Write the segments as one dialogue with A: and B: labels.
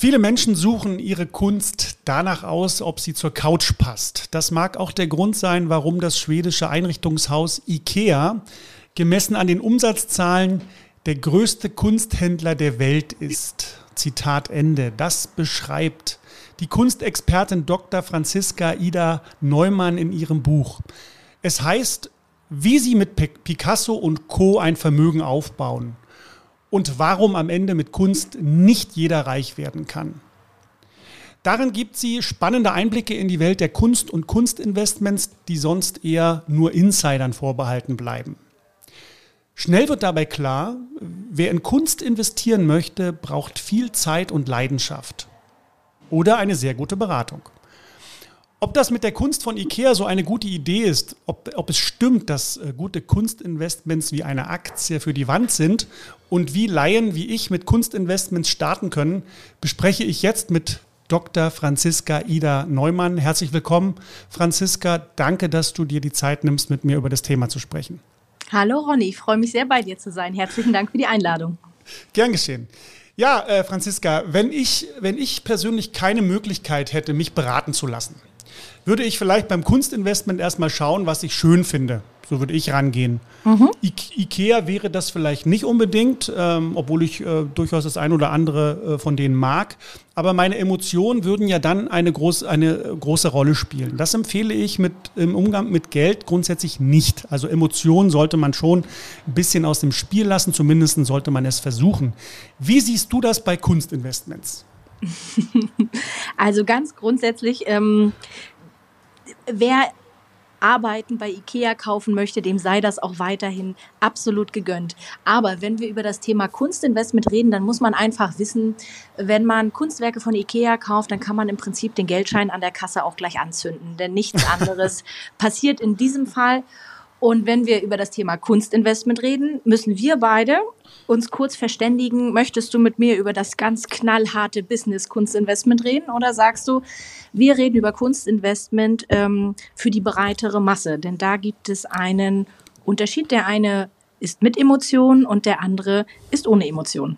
A: Viele Menschen suchen ihre Kunst danach aus, ob sie zur Couch passt. Das mag auch der Grund sein, warum das schwedische Einrichtungshaus IKEA gemessen an den Umsatzzahlen der größte Kunsthändler der Welt ist. Zitat Ende. Das beschreibt die Kunstexpertin Dr. Franziska Ida Neumann in ihrem Buch. Es heißt, wie sie mit Picasso und Co. ein Vermögen aufbauen und warum am Ende mit Kunst nicht jeder reich werden kann. Darin gibt sie spannende Einblicke in die Welt der Kunst und Kunstinvestments, die sonst eher nur Insidern vorbehalten bleiben. Schnell wird dabei klar, wer in Kunst investieren möchte, braucht viel Zeit und Leidenschaft oder eine sehr gute Beratung. Ob das mit der Kunst von IKEA so eine gute Idee ist, ob, ob es stimmt, dass äh, gute Kunstinvestments wie eine Aktie für die Wand sind und wie Laien wie ich mit Kunstinvestments starten können, bespreche ich jetzt mit Dr. Franziska Ida Neumann. Herzlich willkommen, Franziska. Danke, dass du dir die Zeit nimmst, mit mir über das Thema zu sprechen.
B: Hallo Ronny, ich freue mich sehr bei dir zu sein. Herzlichen Dank für die Einladung.
A: Gern geschehen. Ja, äh, Franziska, wenn ich, wenn ich persönlich keine Möglichkeit hätte, mich beraten zu lassen, würde ich vielleicht beim Kunstinvestment erstmal schauen, was ich schön finde. So würde ich rangehen. Mhm. Ikea wäre das vielleicht nicht unbedingt, ähm, obwohl ich äh, durchaus das ein oder andere äh, von denen mag. Aber meine Emotionen würden ja dann eine, groß, eine große Rolle spielen. Das empfehle ich mit, im Umgang mit Geld grundsätzlich nicht. Also Emotionen sollte man schon ein bisschen aus dem Spiel lassen, zumindest sollte man es versuchen. Wie siehst du das bei Kunstinvestments?
B: Also ganz grundsätzlich, ähm, wer Arbeiten bei IKEA kaufen möchte, dem sei das auch weiterhin absolut gegönnt. Aber wenn wir über das Thema Kunstinvestment reden, dann muss man einfach wissen, wenn man Kunstwerke von IKEA kauft, dann kann man im Prinzip den Geldschein an der Kasse auch gleich anzünden, denn nichts anderes passiert in diesem Fall. Und wenn wir über das Thema Kunstinvestment reden, müssen wir beide uns kurz verständigen. Möchtest du mit mir über das ganz knallharte Business Kunstinvestment reden oder sagst du, wir reden über Kunstinvestment ähm, für die breitere Masse? Denn da gibt es einen Unterschied. Der eine ist mit Emotionen und der andere ist ohne Emotionen.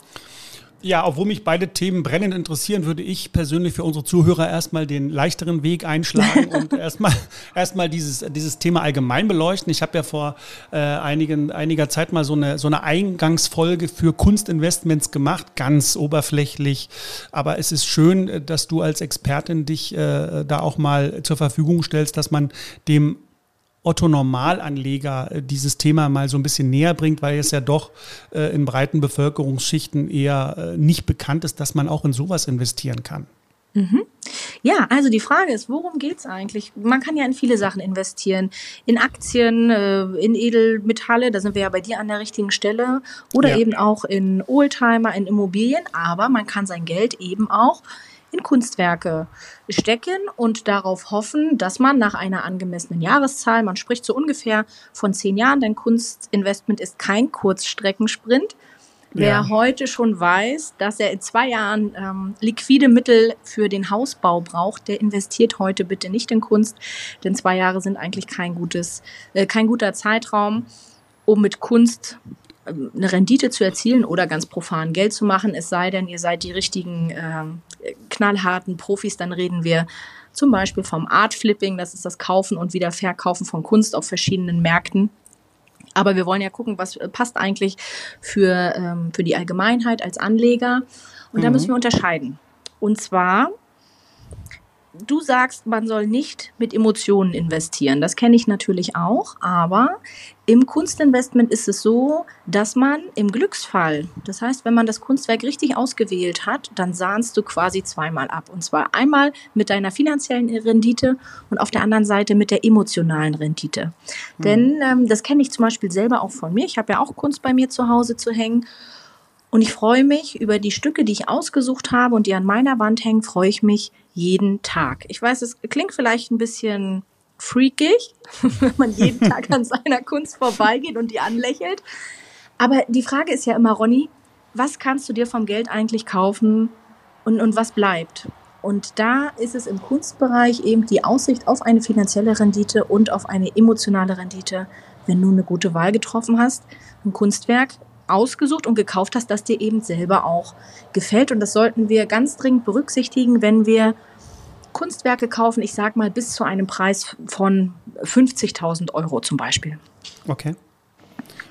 A: Ja, obwohl mich beide Themen brennend interessieren, würde ich persönlich für unsere Zuhörer erstmal den leichteren Weg einschlagen und erstmal erstmal dieses, dieses Thema allgemein beleuchten. Ich habe ja vor äh, einigen, einiger Zeit mal so eine, so eine Eingangsfolge für Kunstinvestments gemacht, ganz oberflächlich. Aber es ist schön, dass du als Expertin dich äh, da auch mal zur Verfügung stellst, dass man dem Otto Normalanleger äh, dieses Thema mal so ein bisschen näher bringt, weil es ja doch äh, in breiten Bevölkerungsschichten eher äh, nicht bekannt ist, dass man auch in sowas investieren kann.
B: Mhm. Ja, also die Frage ist, worum geht es eigentlich? Man kann ja in viele Sachen investieren. In Aktien, in Edelmetalle, da sind wir ja bei dir an der richtigen Stelle. Oder ja. eben auch in Oldtimer, in Immobilien. Aber man kann sein Geld eben auch in Kunstwerke stecken und darauf hoffen, dass man nach einer angemessenen Jahreszahl, man spricht so ungefähr von zehn Jahren, denn Kunstinvestment ist kein Kurzstreckensprint. Wer ja. heute schon weiß, dass er in zwei Jahren ähm, liquide Mittel für den Hausbau braucht, der investiert heute bitte nicht in Kunst, denn zwei Jahre sind eigentlich kein gutes, äh, kein guter Zeitraum, um mit Kunst eine Rendite zu erzielen oder ganz profan Geld zu machen, es sei denn, ihr seid die richtigen äh, knallharten Profis, dann reden wir zum Beispiel vom Art Flipping, das ist das Kaufen und Wiederverkaufen von Kunst auf verschiedenen Märkten. Aber wir wollen ja gucken, was passt eigentlich für, ähm, für die Allgemeinheit als Anleger. Und mhm. da müssen wir unterscheiden. Und zwar du sagst, man soll nicht mit Emotionen investieren. Das kenne ich natürlich auch, aber im Kunstinvestment ist es so, dass man im Glücksfall, das heißt, wenn man das Kunstwerk richtig ausgewählt hat, dann sahnst du quasi zweimal ab. Und zwar einmal mit deiner finanziellen Rendite und auf der anderen Seite mit der emotionalen Rendite. Mhm. Denn ähm, das kenne ich zum Beispiel selber auch von mir. Ich habe ja auch Kunst bei mir zu Hause zu hängen. Und ich freue mich über die Stücke, die ich ausgesucht habe und die an meiner Wand hängen, freue ich mich jeden Tag. Ich weiß, es klingt vielleicht ein bisschen freakig, wenn man jeden Tag an seiner Kunst vorbeigeht und die anlächelt. Aber die Frage ist ja immer, Ronny, was kannst du dir vom Geld eigentlich kaufen und, und was bleibt? Und da ist es im Kunstbereich eben die Aussicht auf eine finanzielle Rendite und auf eine emotionale Rendite, wenn du eine gute Wahl getroffen hast. Ein Kunstwerk ausgesucht und gekauft hast, das dir eben selber auch gefällt. Und das sollten wir ganz dringend berücksichtigen, wenn wir Kunstwerke kaufen, ich sag mal bis zu einem Preis von 50.000 Euro zum Beispiel.
A: Okay.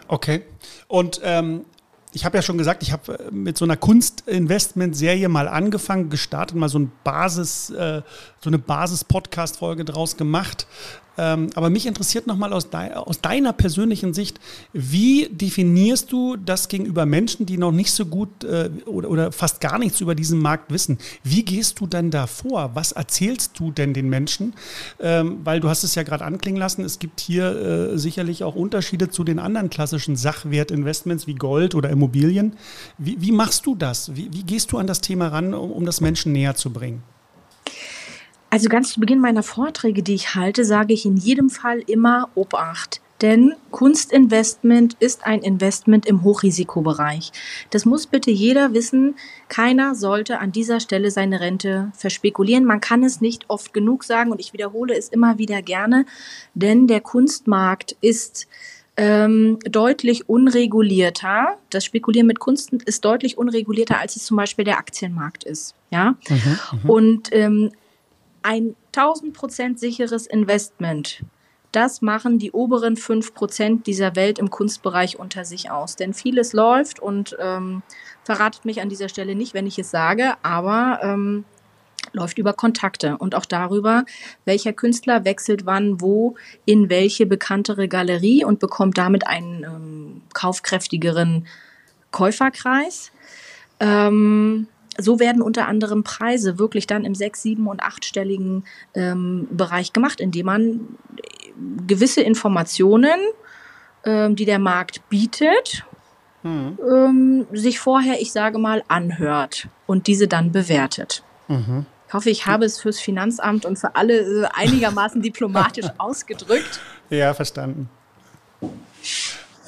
A: Okay. Und ähm, ich habe ja schon gesagt, ich habe äh, mit so einer Kunstinvestment-Serie mal angefangen, gestartet, mal so ein Basis, äh, so eine Basis-Podcast-Folge draus gemacht. Ähm, aber mich interessiert nochmal aus, aus deiner persönlichen Sicht, wie definierst du das gegenüber Menschen, die noch nicht so gut äh, oder, oder, fast gar nichts über diesen Markt wissen? Wie gehst du denn da vor? Was erzählst du denn den Menschen? Ähm, weil du hast es ja gerade anklingen lassen, es gibt hier äh, sicherlich auch Unterschiede zu den anderen klassischen Sachwertinvestments wie Gold oder Immobilien. Wie, wie machst du das? Wie, wie, gehst du an das Thema ran, um, um das Menschen näher zu bringen?
B: Also ganz zu Beginn meiner Vorträge, die ich halte, sage ich in jedem Fall immer Obacht. Denn Kunstinvestment ist ein Investment im Hochrisikobereich. Das muss bitte jeder wissen. Keiner sollte an dieser Stelle seine Rente verspekulieren. Man kann es nicht oft genug sagen und ich wiederhole es immer wieder gerne, denn der Kunstmarkt ist ähm, deutlich unregulierter. Das Spekulieren mit Kunst ist deutlich unregulierter, als es zum Beispiel der Aktienmarkt ist. Ja. Mhm, mhm. und ähm, ein 1000 sicheres Investment. Das machen die oberen 5% dieser Welt im Kunstbereich unter sich aus. Denn vieles läuft und ähm, verratet mich an dieser Stelle nicht, wenn ich es sage, aber ähm, läuft über Kontakte und auch darüber, welcher Künstler wechselt wann, wo, in welche bekanntere Galerie und bekommt damit einen ähm, kaufkräftigeren Käuferkreis. Ähm, so werden unter anderem Preise wirklich dann im sechs-, sieben- und achtstelligen ähm, Bereich gemacht, indem man gewisse Informationen, ähm, die der Markt bietet, mhm. ähm, sich vorher, ich sage mal, anhört und diese dann bewertet. Mhm. Ich hoffe, ich habe es fürs Finanzamt und für alle äh, einigermaßen diplomatisch ausgedrückt.
A: Ja, verstanden.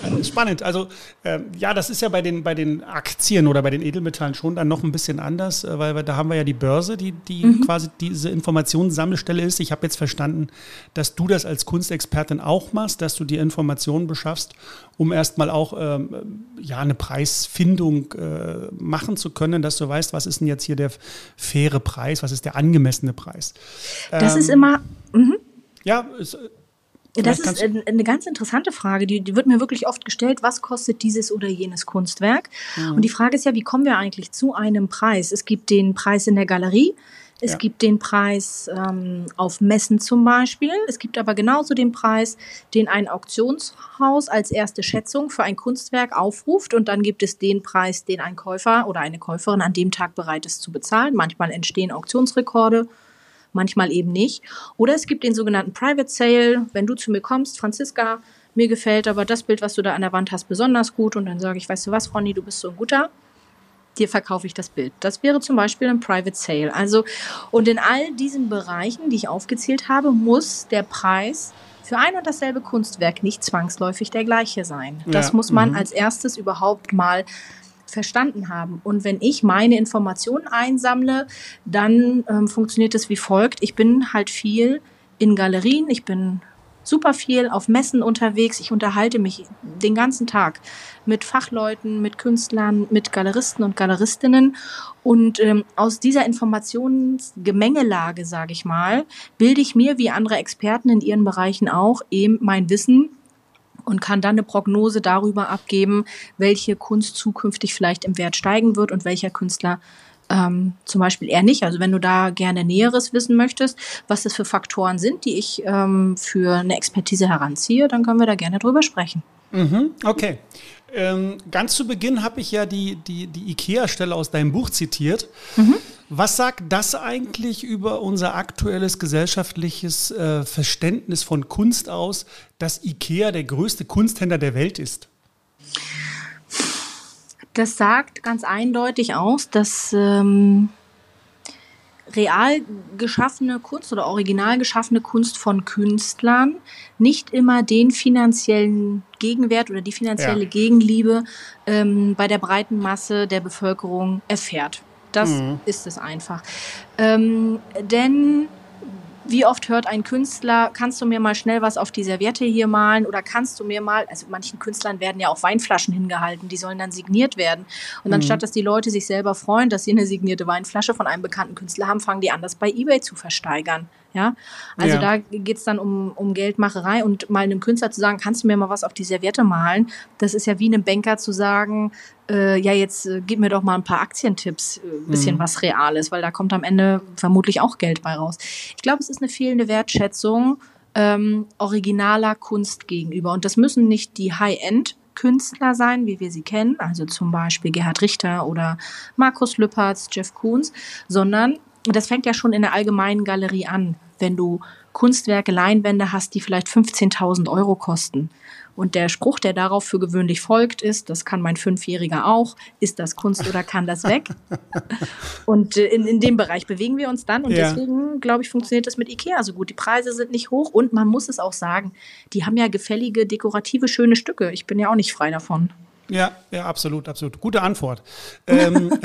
A: Spannend. Also äh, ja, das ist ja bei den, bei den Aktien oder bei den Edelmetallen schon dann noch ein bisschen anders, äh, weil wir, da haben wir ja die Börse, die, die mhm. quasi diese Informationssammelstelle ist. Ich habe jetzt verstanden, dass du das als Kunstexpertin auch machst, dass du die Informationen beschaffst, um erstmal auch ähm, ja, eine Preisfindung äh, machen zu können, dass du weißt, was ist denn jetzt hier der faire Preis, was ist der angemessene Preis.
B: Das ähm, ist immer. Mhm.
A: Ja, es,
B: das ist eine ganz interessante Frage, die, die, wird mir wirklich oft gestellt, was kostet dieses oder jenes Kunstwerk? Mhm. Und die Frage ist ja, wie kommen wir eigentlich zu einem Preis? Es gibt den Preis in der Galerie, es ja. gibt den Preis ähm, auf Messen zum Beispiel, es gibt aber genauso den Preis, den ein Auktionshaus als erste Schätzung für ein Kunstwerk aufruft und dann gibt es den Preis, den ein Käufer oder eine Käuferin an dem Tag bereit ist zu bezahlen. Manchmal entstehen Auktionsrekorde manchmal eben nicht. Oder es gibt den sogenannten Private Sale, wenn du zu mir kommst, Franziska, mir gefällt aber das Bild, was du da an der Wand hast, besonders gut und dann sage ich, weißt du was, Ronny, du bist so ein guter, dir verkaufe ich das Bild. Das wäre zum Beispiel ein Private Sale. Also, und in all diesen Bereichen, die ich aufgezählt habe, muss der Preis für ein und dasselbe Kunstwerk nicht zwangsläufig der gleiche sein. Das ja, muss man -hmm. als erstes überhaupt mal verstanden haben. Und wenn ich meine Informationen einsammle, dann ähm, funktioniert es wie folgt. Ich bin halt viel in Galerien, ich bin super viel auf Messen unterwegs. Ich unterhalte mich den ganzen Tag mit Fachleuten, mit Künstlern, mit Galeristen und Galeristinnen. Und ähm, aus dieser Informationsgemengelage, sage ich mal, bilde ich mir wie andere Experten in ihren Bereichen auch eben mein Wissen und kann dann eine Prognose darüber abgeben, welche Kunst zukünftig vielleicht im Wert steigen wird und welcher Künstler ähm, zum Beispiel eher nicht. Also wenn du da gerne Näheres wissen möchtest, was das für Faktoren sind, die ich ähm, für eine Expertise heranziehe, dann können wir da gerne drüber sprechen.
A: Mhm, okay. Ähm, ganz zu Beginn habe ich ja die, die, die IKEA-Stelle aus deinem Buch zitiert. Mhm. Was sagt das eigentlich über unser aktuelles gesellschaftliches äh, Verständnis von Kunst aus, dass IKEA der größte Kunsthändler der Welt ist?
B: Das sagt ganz eindeutig aus, dass ähm, real geschaffene Kunst oder original geschaffene Kunst von Künstlern nicht immer den finanziellen Gegenwert oder die finanzielle ja. Gegenliebe ähm, bei der breiten Masse der Bevölkerung erfährt. Das mhm. ist es einfach. Ähm, denn wie oft hört ein Künstler, kannst du mir mal schnell was auf die Serviette hier malen oder kannst du mir mal, also manchen Künstlern werden ja auch Weinflaschen hingehalten, die sollen dann signiert werden. Und mhm. anstatt, dass die Leute sich selber freuen, dass sie eine signierte Weinflasche von einem bekannten Künstler haben, fangen die an, das bei Ebay zu versteigern. Ja, also ja. da geht's dann um, um Geldmacherei und mal einem Künstler zu sagen, kannst du mir mal was auf die Serviette malen? Das ist ja wie einem Banker zu sagen, äh, ja, jetzt äh, gib mir doch mal ein paar Aktientipps, äh, bisschen mhm. was Reales, weil da kommt am Ende vermutlich auch Geld bei raus. Ich glaube, es ist eine fehlende Wertschätzung ähm, originaler Kunst gegenüber. Und das müssen nicht die High-End Künstler sein, wie wir sie kennen, also zum Beispiel Gerhard Richter oder Markus Lüppertz, Jeff Koons, sondern das fängt ja schon in der allgemeinen Galerie an, wenn du Kunstwerke, Leinwände hast, die vielleicht 15.000 Euro kosten. Und der Spruch, der darauf für gewöhnlich folgt, ist, das kann mein Fünfjähriger auch, ist das Kunst oder kann das weg? und äh, in, in dem Bereich bewegen wir uns dann. Und ja. deswegen, glaube ich, funktioniert das mit Ikea so gut. Die Preise sind nicht hoch und man muss es auch sagen, die haben ja gefällige, dekorative, schöne Stücke. Ich bin ja auch nicht frei davon.
A: Ja, ja, absolut, absolut. Gute Antwort. ähm,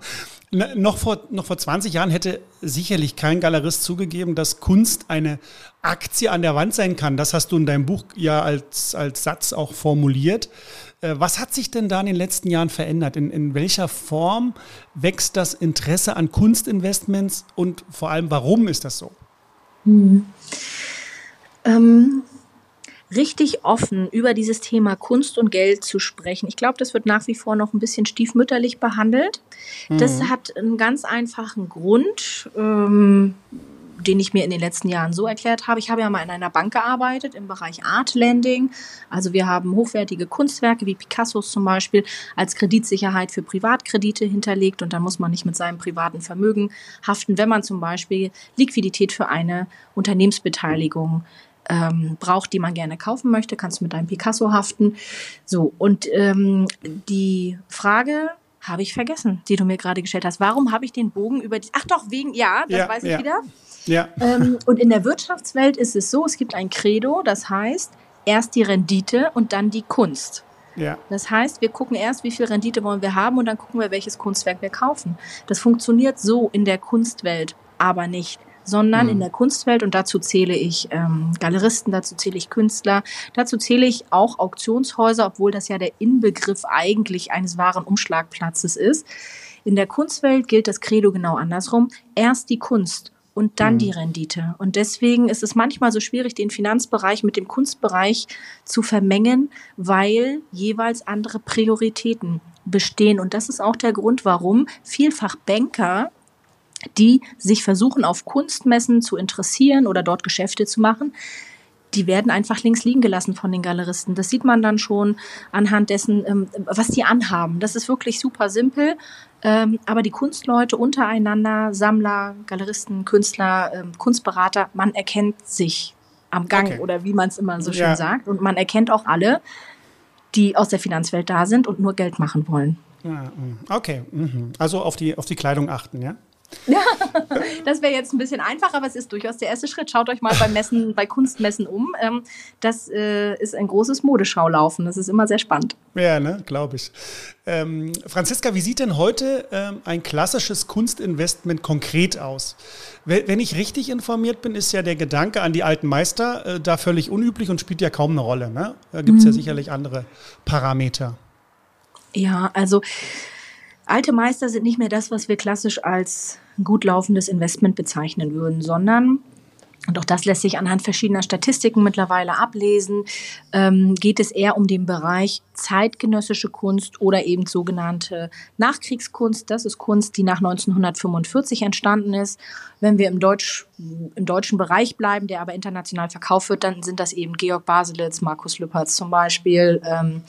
A: noch, vor, noch vor 20 Jahren hätte sicherlich kein Galerist zugegeben, dass Kunst eine Aktie an der Wand sein kann. Das hast du in deinem Buch ja als, als Satz auch formuliert. Äh, was hat sich denn da in den letzten Jahren verändert? In, in welcher Form wächst das Interesse an Kunstinvestments und vor allem, warum ist das so? Hm.
B: Ähm, richtig offen über dieses Thema Kunst und Geld zu sprechen. Ich glaube, das wird nach wie vor noch ein bisschen stiefmütterlich behandelt. Mhm. Das hat einen ganz einfachen Grund. Ähm, den ich mir in den letzten Jahren so erklärt habe. Ich habe ja mal in einer Bank gearbeitet im Bereich Art Lending. Also wir haben hochwertige Kunstwerke wie Picassos zum Beispiel als Kreditsicherheit für Privatkredite hinterlegt und dann muss man nicht mit seinem privaten Vermögen haften, wenn man zum Beispiel Liquidität für eine Unternehmensbeteiligung ähm, braucht, die man gerne kaufen möchte, kannst du mit deinem Picasso haften. So, und ähm, die Frage habe ich vergessen, die du mir gerade gestellt hast. Warum habe ich den Bogen über die. Ach doch, wegen, ja, das ja, weiß ich ja. wieder. Ja. Ähm, und in der Wirtschaftswelt ist es so, es gibt ein Credo, das heißt, erst die Rendite und dann die Kunst. Ja. Das heißt, wir gucken erst, wie viel Rendite wollen wir haben und dann gucken wir, welches Kunstwerk wir kaufen. Das funktioniert so in der Kunstwelt aber nicht sondern mhm. in der Kunstwelt, und dazu zähle ich ähm, Galeristen, dazu zähle ich Künstler, dazu zähle ich auch Auktionshäuser, obwohl das ja der Inbegriff eigentlich eines wahren Umschlagplatzes ist. In der Kunstwelt gilt das Credo genau andersrum. Erst die Kunst und dann mhm. die Rendite. Und deswegen ist es manchmal so schwierig, den Finanzbereich mit dem Kunstbereich zu vermengen, weil jeweils andere Prioritäten bestehen. Und das ist auch der Grund, warum vielfach Banker die sich versuchen, auf Kunstmessen zu interessieren oder dort Geschäfte zu machen, die werden einfach links liegen gelassen von den Galeristen. Das sieht man dann schon anhand dessen, ähm, was die anhaben. Das ist wirklich super simpel. Ähm, aber die Kunstleute untereinander, Sammler, Galeristen, Künstler, ähm, Kunstberater, man erkennt sich am Gang okay. oder wie man es immer so schön ja. sagt. Und man erkennt auch alle, die aus der Finanzwelt da sind und nur Geld machen wollen.
A: Mm. okay, mhm. also auf die, auf die Kleidung achten, ja?
B: Ja, das wäre jetzt ein bisschen einfacher, aber es ist durchaus der erste Schritt. Schaut euch mal bei Messen, bei Kunstmessen um. Ähm, das äh, ist ein großes Modeschaulaufen. Das ist immer sehr spannend.
A: Ja, ne, glaube ich. Ähm, Franziska, wie sieht denn heute ähm, ein klassisches Kunstinvestment konkret aus? Wenn ich richtig informiert bin, ist ja der Gedanke an die alten Meister äh, da völlig unüblich und spielt ja kaum eine Rolle. Ne? Da gibt es mhm. ja sicherlich andere Parameter.
B: Ja, also Alte Meister sind nicht mehr das, was wir klassisch als gut laufendes Investment bezeichnen würden, sondern und auch das lässt sich anhand verschiedener Statistiken mittlerweile ablesen, ähm, geht es eher um den Bereich zeitgenössische Kunst oder eben sogenannte Nachkriegskunst. Das ist Kunst, die nach 1945 entstanden ist. Wenn wir im, Deutsch, im deutschen Bereich bleiben, der aber international verkauft wird, dann sind das eben Georg Baselitz, Markus Lüpertz zum Beispiel, ähm,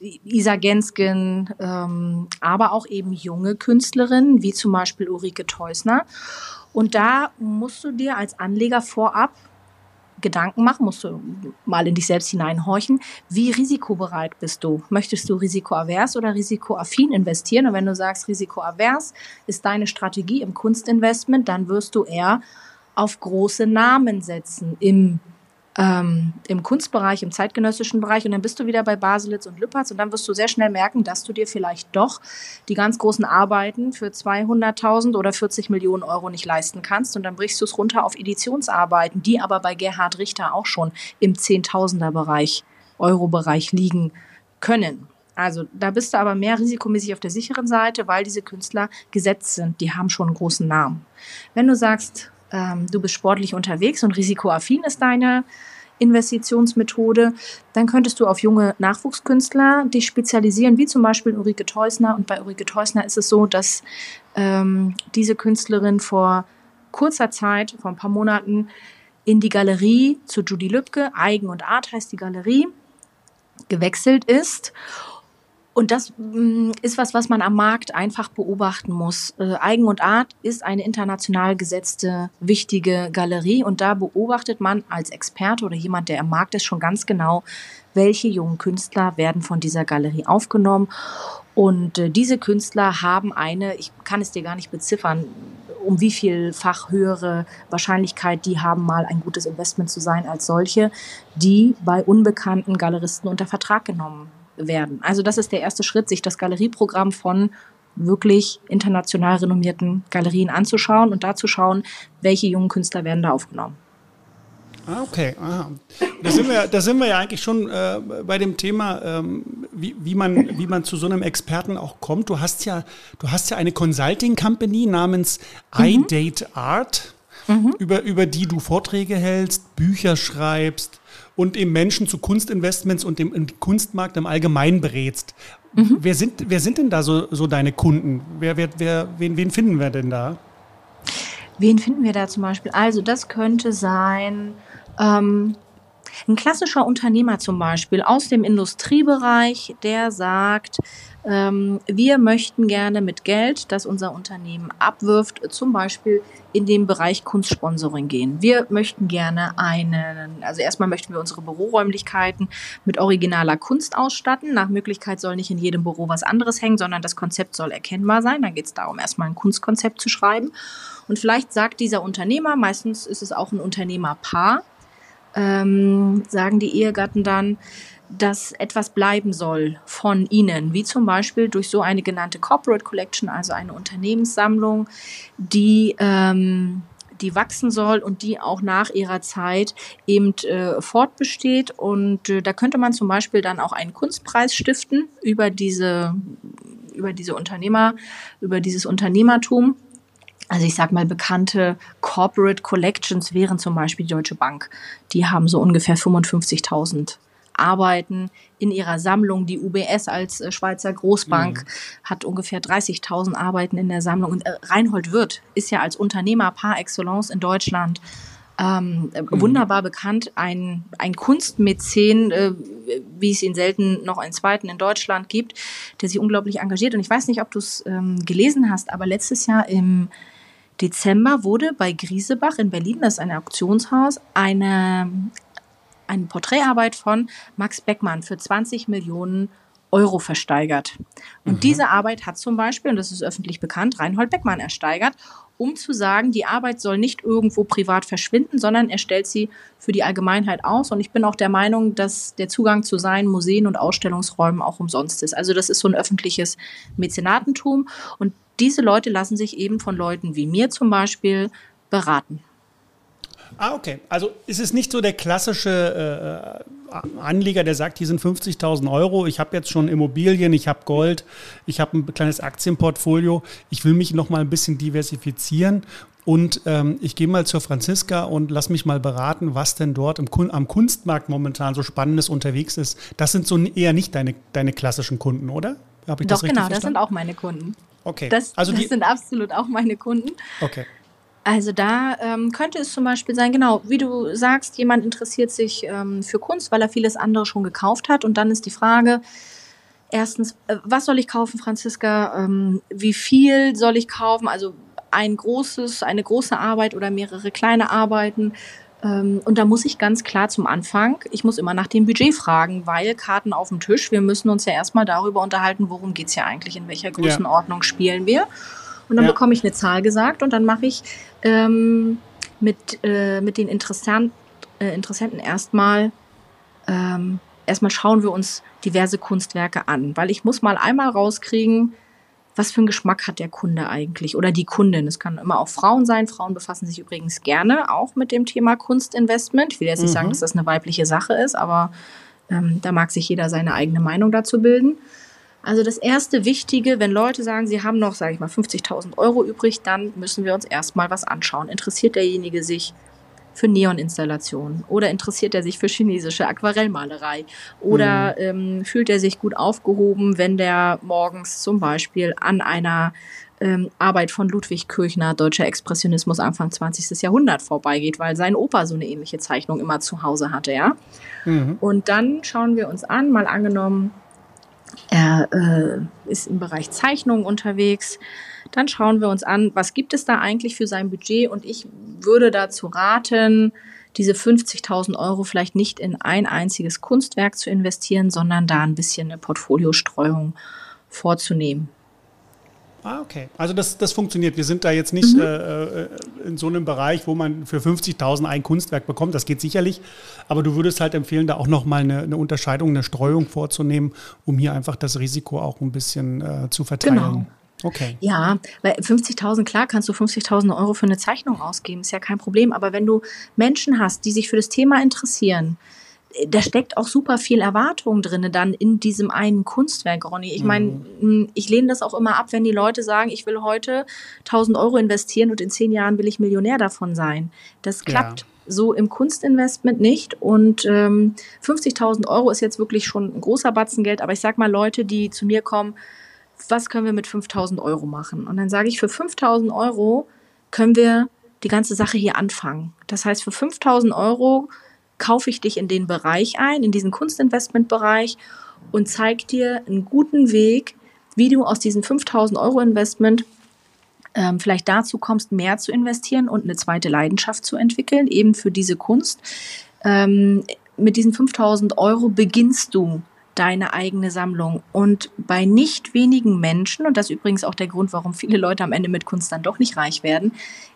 B: Isa Gensken, ähm, aber auch eben junge Künstlerinnen, wie zum Beispiel Ulrike Teusner. Und da musst du dir als Anleger vorab Gedanken machen, musst du mal in dich selbst hineinhorchen. Wie risikobereit bist du? Möchtest du risikoavers oder risikoaffin investieren? Und wenn du sagst, risikoavers ist deine Strategie im Kunstinvestment, dann wirst du eher auf große Namen setzen im ähm, im Kunstbereich, im zeitgenössischen Bereich und dann bist du wieder bei Baselitz und Lüpertz und dann wirst du sehr schnell merken, dass du dir vielleicht doch die ganz großen Arbeiten für 200.000 oder 40 Millionen Euro nicht leisten kannst und dann brichst du es runter auf Editionsarbeiten, die aber bei Gerhard Richter auch schon im Zehntausender-Bereich, Euro-Bereich liegen können. Also da bist du aber mehr risikomäßig auf der sicheren Seite, weil diese Künstler gesetzt sind. Die haben schon einen großen Namen. Wenn du sagst, ähm, du bist sportlich unterwegs und risikoaffin ist deine Investitionsmethode, dann könntest du auf junge Nachwuchskünstler dich spezialisieren, wie zum Beispiel Ulrike Teusner. Und bei Ulrike Teusner ist es so, dass ähm, diese Künstlerin vor kurzer Zeit, vor ein paar Monaten, in die Galerie zu Judy Lübke, Eigen und Art heißt die Galerie, gewechselt ist und das mm, ist was, was man am Markt einfach beobachten muss. Äh, Eigen und Art ist eine international gesetzte wichtige Galerie und da beobachtet man als Experte oder jemand, der am Markt ist, schon ganz genau, welche jungen Künstler werden von dieser Galerie aufgenommen. Und äh, diese Künstler haben eine, ich kann es dir gar nicht beziffern, um wie vielfach höhere Wahrscheinlichkeit die haben, mal ein gutes Investment zu sein als solche, die bei unbekannten Galeristen unter Vertrag genommen werden. Also das ist der erste Schritt, sich das Galerieprogramm von wirklich international renommierten Galerien anzuschauen und da zu schauen, welche jungen Künstler werden da aufgenommen.
A: Ah, okay. Aha. Da, sind wir, da sind wir ja eigentlich schon äh, bei dem Thema, ähm, wie, wie, man, wie man zu so einem Experten auch kommt. Du hast ja, du hast ja eine Consulting Company namens mhm. iDate Art, mhm. über, über die du Vorträge hältst, Bücher schreibst und eben Menschen zu Kunstinvestments und dem, Kunstmarkt im Allgemeinen berätst. Mhm. Wer, sind, wer sind denn da so, so deine Kunden? Wer, wer, wer, wen, wen finden wir denn da?
B: Wen finden wir da zum Beispiel? Also das könnte sein ähm, ein klassischer Unternehmer zum Beispiel aus dem Industriebereich, der sagt, ähm, wir möchten gerne mit Geld, das unser Unternehmen abwirft, zum Beispiel in den Bereich Kunstsponsoring gehen. Wir möchten gerne einen, also erstmal möchten wir unsere Büroräumlichkeiten mit originaler Kunst ausstatten. Nach Möglichkeit soll nicht in jedem Büro was anderes hängen, sondern das Konzept soll erkennbar sein. Dann geht es darum, erstmal ein Kunstkonzept zu schreiben. Und vielleicht sagt dieser Unternehmer, meistens ist es auch ein Unternehmerpaar, ähm, sagen die Ehegatten dann, dass etwas bleiben soll von ihnen, wie zum Beispiel durch so eine genannte Corporate Collection, also eine Unternehmenssammlung, die ähm, die wachsen soll und die auch nach ihrer Zeit eben äh, fortbesteht. Und äh, da könnte man zum Beispiel dann auch einen Kunstpreis stiften über diese, über diese Unternehmer, über dieses Unternehmertum. Also ich sag mal, bekannte Corporate Collections wären zum Beispiel die Deutsche Bank. Die haben so ungefähr 55.000 Arbeiten in ihrer Sammlung. Die UBS als äh, Schweizer Großbank mhm. hat ungefähr 30.000 Arbeiten in der Sammlung. Und äh, Reinhold Wirth ist ja als Unternehmer par excellence in Deutschland ähm, mhm. wunderbar bekannt, ein, ein Kunstmäzen, äh, wie es ihn selten noch einen zweiten in Deutschland gibt, der sich unglaublich engagiert. Und ich weiß nicht, ob du es ähm, gelesen hast, aber letztes Jahr im Dezember wurde bei Griesebach in Berlin, das ist ein Auktionshaus, eine, eine Porträtarbeit von Max Beckmann für 20 Millionen Euro versteigert. Und mhm. diese Arbeit hat zum Beispiel, und das ist öffentlich bekannt, Reinhold Beckmann ersteigert, um zu sagen, die Arbeit soll nicht irgendwo privat verschwinden, sondern er stellt sie für die Allgemeinheit aus. Und ich bin auch der Meinung, dass der Zugang zu seinen Museen und Ausstellungsräumen auch umsonst ist. Also das ist so ein öffentliches Mäzenatentum. Und diese Leute lassen sich eben von Leuten wie mir zum Beispiel beraten.
A: Ah, okay. Also ist es nicht so der klassische äh, Anleger, der sagt, hier sind 50.000 Euro, ich habe jetzt schon Immobilien, ich habe Gold, ich habe ein kleines Aktienportfolio, ich will mich noch mal ein bisschen diversifizieren und ähm, ich gehe mal zur Franziska und lass mich mal beraten, was denn dort im, am Kunstmarkt momentan so Spannendes unterwegs ist. Das sind so eher nicht deine, deine klassischen Kunden, oder?
B: Doch, das richtig genau, verstanden? das sind auch meine Kunden.
A: Okay.
B: Das, also das sind absolut auch meine Kunden.
A: Okay.
B: Also da ähm, könnte es zum Beispiel sein, genau, wie du sagst, jemand interessiert sich ähm, für Kunst, weil er vieles andere schon gekauft hat. Und dann ist die Frage, erstens, äh, was soll ich kaufen, Franziska? Ähm, wie viel soll ich kaufen? Also ein großes, eine große Arbeit oder mehrere kleine Arbeiten. Ähm, und da muss ich ganz klar zum Anfang, ich muss immer nach dem Budget fragen, weil Karten auf dem Tisch, wir müssen uns ja erstmal darüber unterhalten, worum geht's hier eigentlich, in welcher Größenordnung ja. spielen wir. Und dann ja. bekomme ich eine Zahl gesagt und dann mache ich ähm, mit, äh, mit den Interessant, äh, Interessenten erstmal, ähm, erstmal schauen wir uns diverse Kunstwerke an, weil ich muss mal einmal rauskriegen, was für einen Geschmack hat der Kunde eigentlich oder die Kundin. Es kann immer auch Frauen sein. Frauen befassen sich übrigens gerne auch mit dem Thema Kunstinvestment. Ich will jetzt nicht mhm. sagen, dass das eine weibliche Sache ist, aber ähm, da mag sich jeder seine eigene Meinung dazu bilden. Also das erste Wichtige, wenn Leute sagen, sie haben noch, sage ich mal, 50.000 Euro übrig, dann müssen wir uns erstmal was anschauen. Interessiert derjenige sich für Neoninstallationen oder interessiert er sich für chinesische Aquarellmalerei oder mhm. ähm, fühlt er sich gut aufgehoben, wenn der morgens zum Beispiel an einer ähm, Arbeit von Ludwig Kirchner, deutscher Expressionismus Anfang 20. Jahrhundert vorbeigeht, weil sein Opa so eine ähnliche Zeichnung immer zu Hause hatte, ja. Mhm. Und dann schauen wir uns an, mal angenommen, er äh, ist im Bereich Zeichnung unterwegs. Dann schauen wir uns an, was gibt es da eigentlich für sein Budget und ich würde dazu raten, diese 50.000 Euro vielleicht nicht in ein einziges Kunstwerk zu investieren, sondern da ein bisschen eine Portfoliostreuung vorzunehmen.
A: Ah, okay. Also das, das funktioniert. Wir sind da jetzt nicht mhm. äh, äh in so einem Bereich, wo man für 50.000 ein Kunstwerk bekommt. Das geht sicherlich. Aber du würdest halt empfehlen, da auch nochmal eine, eine Unterscheidung, eine Streuung vorzunehmen, um hier einfach das Risiko auch ein bisschen äh, zu verteilen. Genau.
B: Okay. Ja, weil 50.000, klar kannst du 50.000 Euro für eine Zeichnung ausgeben, ist ja kein Problem. Aber wenn du Menschen hast, die sich für das Thema interessieren, da steckt auch super viel Erwartung drin dann in diesem einen Kunstwerk, Ronny. Ich meine, mhm. ich lehne das auch immer ab, wenn die Leute sagen, ich will heute 1000 Euro investieren und in zehn Jahren will ich Millionär davon sein. Das klappt. Ja so im Kunstinvestment nicht. Und ähm, 50.000 Euro ist jetzt wirklich schon ein großer Batzen Geld. Aber ich sag mal, Leute, die zu mir kommen, was können wir mit 5.000 Euro machen? Und dann sage ich, für 5.000 Euro können wir die ganze Sache hier anfangen. Das heißt, für 5.000 Euro kaufe ich dich in den Bereich ein, in diesen Kunstinvestmentbereich und zeige dir einen guten Weg, wie du aus diesem 5000 Euro Investment ähm, vielleicht dazu kommst, mehr zu investieren und eine zweite Leidenschaft zu entwickeln, eben für diese Kunst. Ähm, mit diesen 5000 Euro beginnst du deine eigene Sammlung. Und bei nicht wenigen Menschen, und das ist übrigens auch der Grund, warum viele Leute am Ende mit Kunst dann doch nicht reich werden,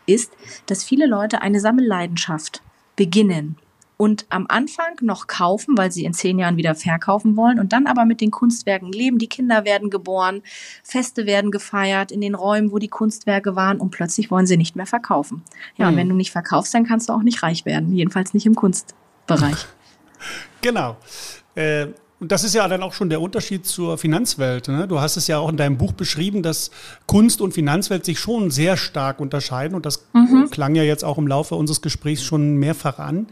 B: ist, dass viele Leute eine Sammelleidenschaft beginnen und am Anfang noch kaufen, weil sie in zehn Jahren wieder verkaufen wollen und dann aber mit den Kunstwerken leben. Die Kinder werden geboren, Feste werden gefeiert in den Räumen, wo die Kunstwerke waren und plötzlich wollen sie nicht mehr verkaufen. Ja, hm. und wenn du nicht verkaufst, dann kannst du auch nicht reich werden, jedenfalls nicht im Kunstbereich.
A: genau. Äh, und das ist ja dann auch schon der Unterschied zur Finanzwelt. Ne? Du hast es ja auch in deinem Buch beschrieben, dass Kunst und Finanzwelt sich schon sehr stark unterscheiden. Und das mhm. klang ja jetzt auch im Laufe unseres Gesprächs schon mehrfach an.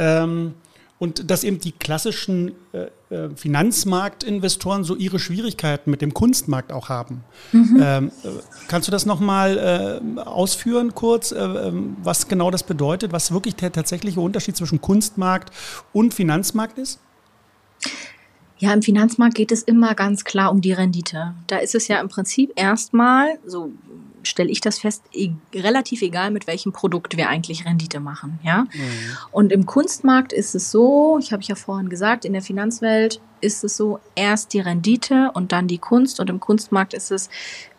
A: Ähm, und dass eben die klassischen äh, äh, Finanzmarktinvestoren so ihre Schwierigkeiten mit dem Kunstmarkt auch haben. Mhm. Ähm, äh, kannst du das nochmal äh, ausführen kurz, äh, ähm, was genau das bedeutet, was wirklich der tatsächliche Unterschied zwischen Kunstmarkt und Finanzmarkt ist?
B: Ja, im Finanzmarkt geht es immer ganz klar um die Rendite. Da ist es ja im Prinzip erstmal, so stelle ich das fest, e relativ egal, mit welchem Produkt wir eigentlich Rendite machen. Ja? Mhm. Und im Kunstmarkt ist es so, ich habe ja vorhin gesagt, in der Finanzwelt ist es so, erst die Rendite und dann die Kunst. Und im Kunstmarkt ist es,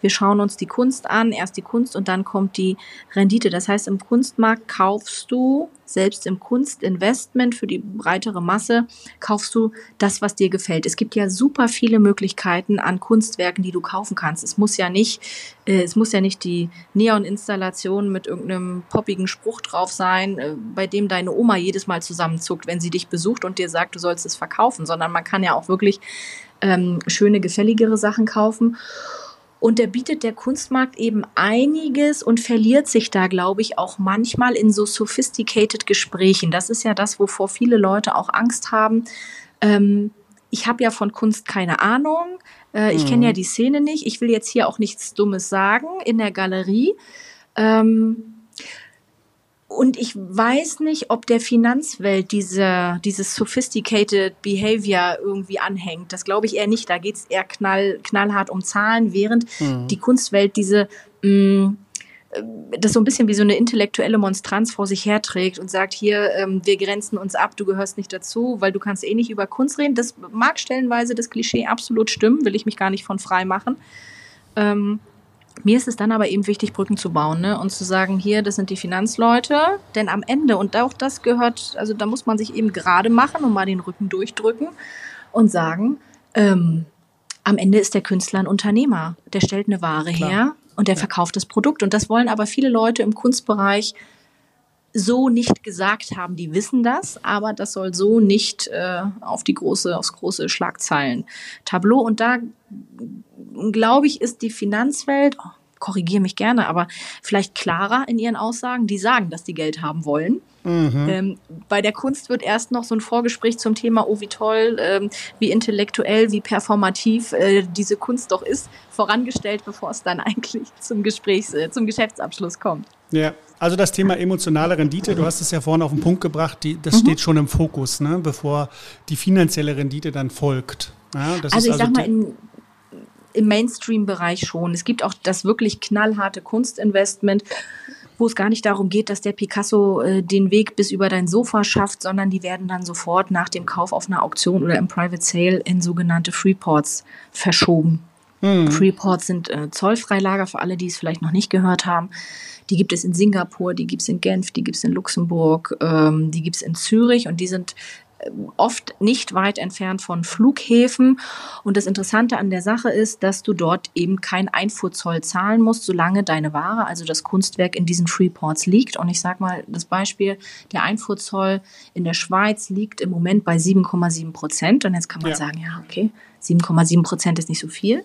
B: wir schauen uns die Kunst an, erst die Kunst und dann kommt die Rendite. Das heißt, im Kunstmarkt kaufst du, selbst im Kunstinvestment für die breitere Masse, kaufst du das, was dir gefällt. Es gibt ja super viele Möglichkeiten an Kunstwerken, die du kaufen kannst. Es muss ja nicht, äh, es muss ja nicht die Neon-Installation mit irgendeinem poppigen Spruch drauf sein, äh, bei dem deine Oma jedes Mal zusammenzuckt, wenn sie dich besucht und dir sagt, du sollst es verkaufen, sondern man kann ja auch wirklich ähm, schöne, gefälligere Sachen kaufen. Und der bietet der Kunstmarkt eben einiges und verliert sich da, glaube ich, auch manchmal in so sophisticated Gesprächen. Das ist ja das, wovor viele Leute auch Angst haben. Ähm, ich habe ja von Kunst keine Ahnung. Äh, ich kenne ja mhm. die Szene nicht. Ich will jetzt hier auch nichts Dummes sagen in der Galerie. Ähm, und ich weiß nicht, ob der Finanzwelt diese, dieses sophisticated Behavior irgendwie anhängt. Das glaube ich eher nicht. Da geht es eher knall, knallhart um Zahlen, während mhm. die Kunstwelt diese mh, mm, das so ein bisschen wie so eine intellektuelle Monstranz vor sich herträgt und sagt, hier, ähm, wir grenzen uns ab, du gehörst nicht dazu, weil du kannst eh nicht über Kunst reden. Das mag stellenweise das Klischee absolut stimmen, will ich mich gar nicht von frei machen. Ähm, Mir ist es dann aber eben wichtig, Brücken zu bauen ne? und zu sagen, hier, das sind die Finanzleute. Denn am Ende, und auch das gehört, also da muss man sich eben gerade machen und mal den Rücken durchdrücken und sagen, ähm, am Ende ist der Künstler ein Unternehmer. Der stellt eine Ware Klar. her und der ja. verkauft das Produkt. Und das wollen aber viele Leute im Kunstbereich so nicht gesagt haben. Die wissen das, aber das soll so nicht äh, auf die große, aufs große Schlagzeilen-Tableau. Und da glaube ich, ist die Finanzwelt, oh, korrigiere mich gerne, aber vielleicht klarer in ihren Aussagen. Die sagen, dass die Geld haben wollen. Mhm. Ähm, bei der Kunst wird erst noch so ein Vorgespräch zum Thema, oh wie toll, ähm, wie intellektuell, wie performativ äh, diese Kunst doch ist, vorangestellt, bevor es dann eigentlich zum Gesprächs-, äh, zum Geschäftsabschluss kommt.
A: Ja, also das Thema emotionale Rendite, du hast es ja vorhin auf den Punkt gebracht, die, das mhm. steht schon im Fokus, ne, bevor die finanzielle Rendite dann folgt.
B: Ja, also ich also sag mal, in, im Mainstream-Bereich schon. Es gibt auch das wirklich knallharte Kunstinvestment, wo es gar nicht darum geht, dass der Picasso äh, den Weg bis über dein Sofa schafft, sondern die werden dann sofort nach dem Kauf auf einer Auktion oder im Private Sale in sogenannte Freeports verschoben. Hm. Freeports sind äh, Zollfreilager für alle, die es vielleicht noch nicht gehört haben. Die gibt es in Singapur, die gibt es in Genf, die gibt es in Luxemburg, ähm, die gibt es in Zürich und die sind oft nicht weit entfernt von Flughäfen. Und das Interessante an der Sache ist, dass du dort eben kein Einfuhrzoll zahlen musst, solange deine Ware, also das Kunstwerk in diesen Freeports liegt. Und ich sage mal das Beispiel, der Einfuhrzoll in der Schweiz liegt im Moment bei 7,7 Prozent. Und jetzt kann man ja. sagen, ja, okay, 7,7 Prozent ist nicht so viel.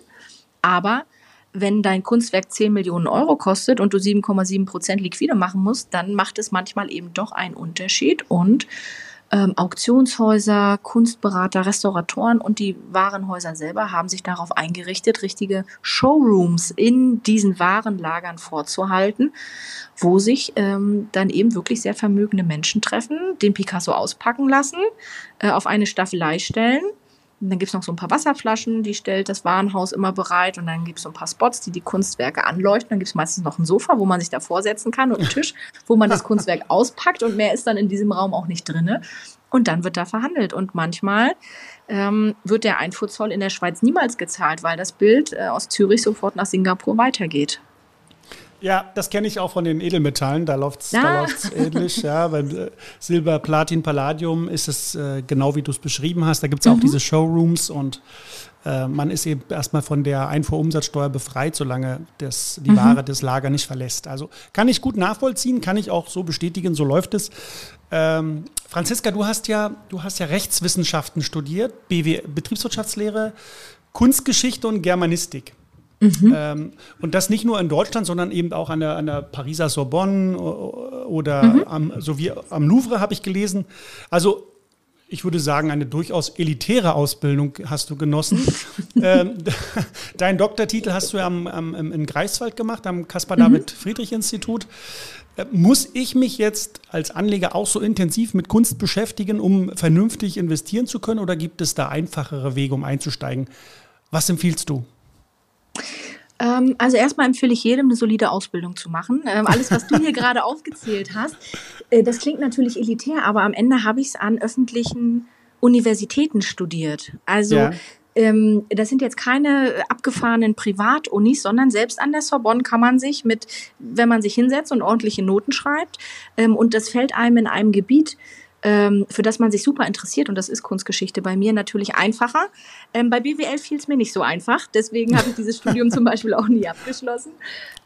B: Aber wenn dein Kunstwerk 10 Millionen Euro kostet und du 7,7 Prozent liquide machen musst, dann macht es manchmal eben doch einen Unterschied. Und ähm, Auktionshäuser, Kunstberater, Restauratoren und die Warenhäuser selber haben sich darauf eingerichtet, richtige Showrooms in diesen Warenlagern vorzuhalten, wo sich ähm, dann eben wirklich sehr vermögende Menschen treffen, den Picasso auspacken lassen, äh, auf eine Staffelei stellen und dann gibt's noch so ein paar Wasserflaschen, die stellt das Warenhaus immer bereit. Und dann gibt's so ein paar Spots, die die Kunstwerke anleuchten. Dann gibt's meistens noch ein Sofa, wo man sich da vorsetzen kann und einen Tisch, wo man das Kunstwerk auspackt. Und mehr ist dann in diesem Raum auch nicht drinne. Und dann wird da verhandelt. Und manchmal ähm, wird der Einfuhrzoll in der Schweiz niemals gezahlt, weil das Bild äh, aus Zürich sofort nach Singapur weitergeht.
A: Ja, das kenne ich auch von den Edelmetallen. Da läuft es ah. ähnlich. Ja, beim äh, Silber, Platin, Palladium ist es äh, genau wie du es beschrieben hast. Da gibt es auch mhm. diese Showrooms und äh, man ist eben erstmal von der Einfuhrumsatzsteuer befreit, solange das, die mhm. Ware das Lager nicht verlässt. Also kann ich gut nachvollziehen, kann ich auch so bestätigen, so läuft es. Ähm, Franziska, du hast ja, du hast ja Rechtswissenschaften studiert, BW, Betriebswirtschaftslehre, Kunstgeschichte und Germanistik. Mhm. Ähm, und das nicht nur in Deutschland, sondern eben auch an der, an der Pariser Sorbonne oder mhm. am, sowie am Louvre habe ich gelesen. Also ich würde sagen, eine durchaus elitäre Ausbildung hast du genossen. ähm, deinen Doktortitel hast du ja am, am, in Greifswald gemacht, am Caspar-David-Friedrich-Institut. Mhm. Äh, muss ich mich jetzt als Anleger auch so intensiv mit Kunst beschäftigen, um vernünftig investieren zu können? Oder gibt es da einfachere Wege, um einzusteigen? Was empfiehlst du?
B: Ähm, also erstmal empfehle ich jedem, eine solide Ausbildung zu machen. Ähm, alles, was du hier gerade aufgezählt hast, äh, das klingt natürlich elitär, aber am Ende habe ich es an öffentlichen Universitäten studiert. Also ja. ähm, das sind jetzt keine abgefahrenen Privatunis, sondern selbst an der Sorbonne kann man sich mit, wenn man sich hinsetzt und ordentliche Noten schreibt, und das fällt einem in einem Gebiet für das man sich super interessiert, und das ist Kunstgeschichte bei mir natürlich einfacher. Ähm, bei BWL fiel es mir nicht so einfach, deswegen habe ich dieses Studium zum Beispiel auch nie abgeschlossen.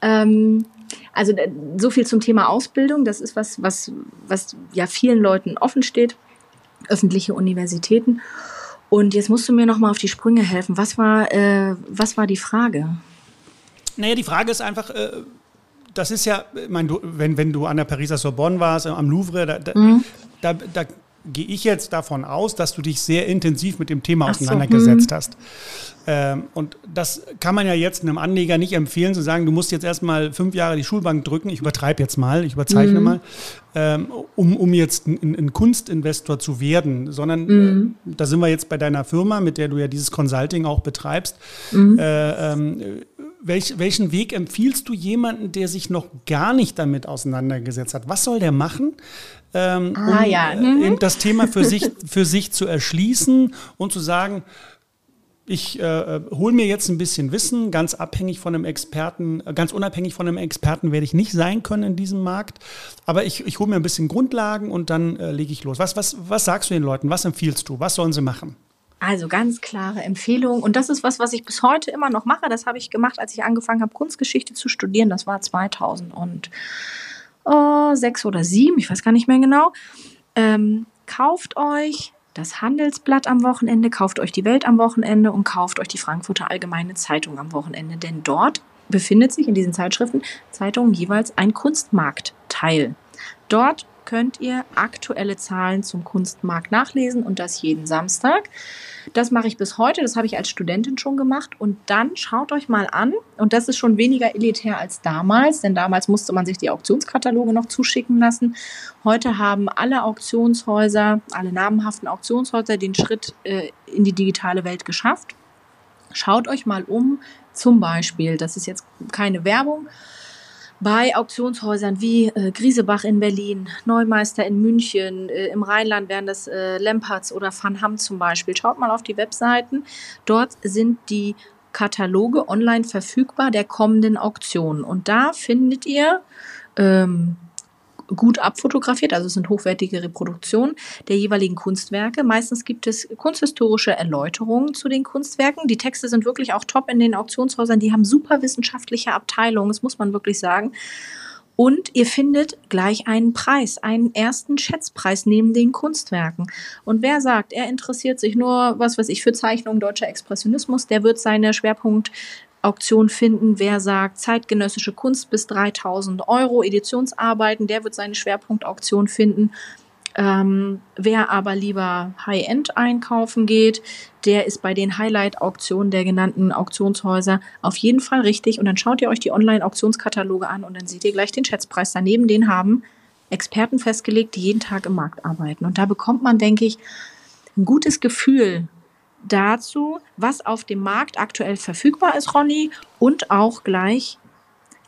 B: Ähm, also so viel zum Thema Ausbildung, das ist was, was, was ja vielen Leuten offen steht, öffentliche Universitäten. Und jetzt musst du mir noch mal auf die Sprünge helfen. Was war, äh, was war die Frage?
A: Naja, die Frage ist einfach, äh, das ist ja, ich meine, du, wenn, wenn du an der Pariser Sorbonne warst, am Louvre, da, da, mhm da, da gehe ich jetzt davon aus, dass du dich sehr intensiv mit dem Thema auseinandergesetzt so, hm. hast. Ähm, und das kann man ja jetzt einem Anleger nicht empfehlen, zu sagen, du musst jetzt erstmal fünf Jahre die Schulbank drücken, ich übertreibe jetzt mal, ich überzeichne mhm. mal, ähm, um, um jetzt ein, ein, Kunstinvestor zu werden, sondern mhm. äh, da sind wir jetzt bei deiner Firma, mit der du ja dieses Consulting auch betreibst. Mhm. Äh, ähm, welch, welchen Weg empfiehlst du jemanden, der sich noch gar nicht damit auseinandergesetzt hat? Was soll der machen, ähm, ah, um ja. mhm. das Thema für sich, für sich zu erschließen und zu sagen, ich äh, hole mir jetzt ein bisschen Wissen, ganz abhängig von einem Experten, äh, ganz unabhängig von einem Experten werde ich nicht sein können in diesem Markt. Aber ich, ich hole mir ein bisschen Grundlagen und dann äh, lege ich los. Was, was, was sagst du den Leuten? Was empfiehlst du? Was sollen sie machen?
B: Also ganz klare Empfehlung. Und das ist was, was ich bis heute immer noch mache. Das habe ich gemacht, als ich angefangen habe, Kunstgeschichte zu studieren. Das war 2006 oder 2007, ich weiß gar nicht mehr genau. Ähm, kauft euch das Handelsblatt am Wochenende, kauft euch die Welt am Wochenende und kauft euch die Frankfurter Allgemeine Zeitung am Wochenende. Denn dort befindet sich in diesen Zeitschriften, Zeitungen jeweils ein Kunstmarktteil. Dort könnt ihr aktuelle Zahlen zum Kunstmarkt nachlesen und das jeden Samstag. Das mache ich bis heute, das habe ich als Studentin schon gemacht. Und dann schaut euch mal an, und das ist schon weniger elitär als damals, denn damals musste man sich die Auktionskataloge noch zuschicken lassen. Heute haben alle Auktionshäuser, alle namhaften Auktionshäuser den Schritt äh, in die digitale Welt geschafft. Schaut euch mal um, zum Beispiel, das ist jetzt keine Werbung, bei Auktionshäusern wie äh, Griesebach in Berlin, Neumeister in München, äh, im Rheinland wären das äh, Lempertz oder Van Ham zum Beispiel. Schaut mal auf die Webseiten. Dort sind die Kataloge online verfügbar der kommenden Auktionen. Und da findet ihr ähm, gut abfotografiert, also es sind hochwertige Reproduktionen der jeweiligen Kunstwerke. Meistens gibt es kunsthistorische Erläuterungen zu den Kunstwerken. Die Texte sind wirklich auch top in den Auktionshäusern. Die haben super wissenschaftliche Abteilungen, das muss man wirklich sagen. Und ihr findet gleich einen Preis, einen ersten Schätzpreis neben den Kunstwerken. Und wer sagt, er interessiert sich nur, was weiß ich, für Zeichnungen deutscher Expressionismus, der wird seine Schwerpunkt Auktion finden. Wer sagt zeitgenössische Kunst bis 3000 Euro, Editionsarbeiten, der wird seine Schwerpunktauktion finden. Ähm, wer aber lieber High-End einkaufen geht, der ist bei den Highlight-Auktionen der genannten Auktionshäuser auf jeden Fall richtig. Und dann schaut ihr euch die Online-Auktionskataloge an und dann seht ihr gleich den Schätzpreis. Daneben den haben Experten festgelegt, die jeden Tag im Markt arbeiten. Und da bekommt man, denke ich, ein gutes Gefühl dazu, was auf dem Markt aktuell verfügbar ist, Ronny, und auch gleich,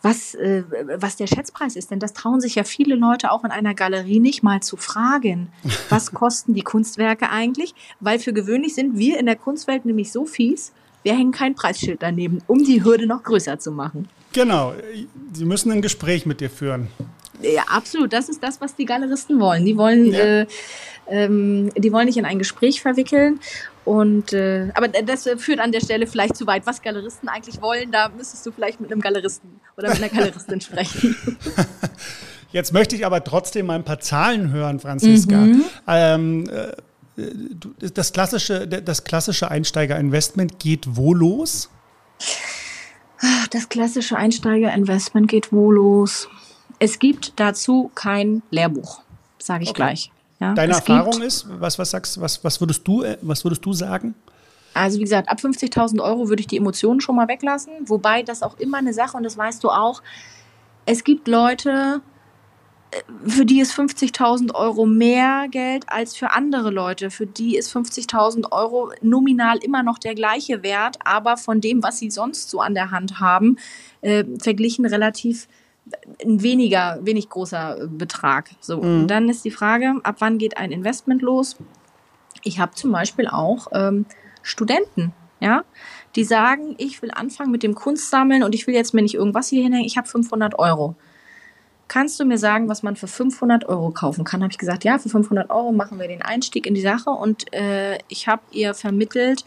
B: was, äh, was der Schätzpreis ist. Denn das trauen sich ja viele Leute auch in einer Galerie nicht mal zu fragen. Was kosten die Kunstwerke eigentlich? Weil für gewöhnlich sind wir in der Kunstwelt nämlich so fies, wir hängen kein Preisschild daneben, um die Hürde noch größer zu machen.
A: Genau, sie müssen ein Gespräch mit dir führen.
B: Ja, absolut. Das ist das, was die Galeristen wollen. Die wollen, ja. äh, ähm, die wollen nicht in ein Gespräch verwickeln. Und äh, aber das führt an der Stelle vielleicht zu weit. Was Galeristen eigentlich wollen, da müsstest du vielleicht mit einem Galeristen oder mit einer Galeristin sprechen.
A: Jetzt möchte ich aber trotzdem mal ein paar Zahlen hören, Franziska. Mhm. Ähm, äh, das klassische, das klassische Einsteigerinvestment geht wo los?
B: Das klassische Einsteigerinvestment geht wo los? Es gibt dazu kein Lehrbuch, sage ich okay. gleich.
A: Ja, Deine Erfahrung ist, was, was sagst was, was würdest du, äh, was würdest du sagen?
B: Also wie gesagt, ab 50.000 Euro würde ich die Emotionen schon mal weglassen, wobei das auch immer eine Sache und das weißt du auch. Es gibt Leute, äh, für die ist 50.000 Euro mehr Geld als für andere Leute. Für die ist 50.000 Euro nominal immer noch der gleiche Wert, aber von dem, was sie sonst so an der Hand haben, äh, verglichen relativ ein weniger, wenig großer Betrag. So, mhm. und dann ist die Frage, ab wann geht ein Investment los? Ich habe zum Beispiel auch ähm, Studenten, ja, die sagen, ich will anfangen mit dem Kunstsammeln und ich will jetzt mir nicht irgendwas hier hinhängen, ich habe 500 Euro. Kannst du mir sagen, was man für 500 Euro kaufen kann? Habe ich gesagt, ja, für 500 Euro machen wir den Einstieg in die Sache und äh, ich habe ihr vermittelt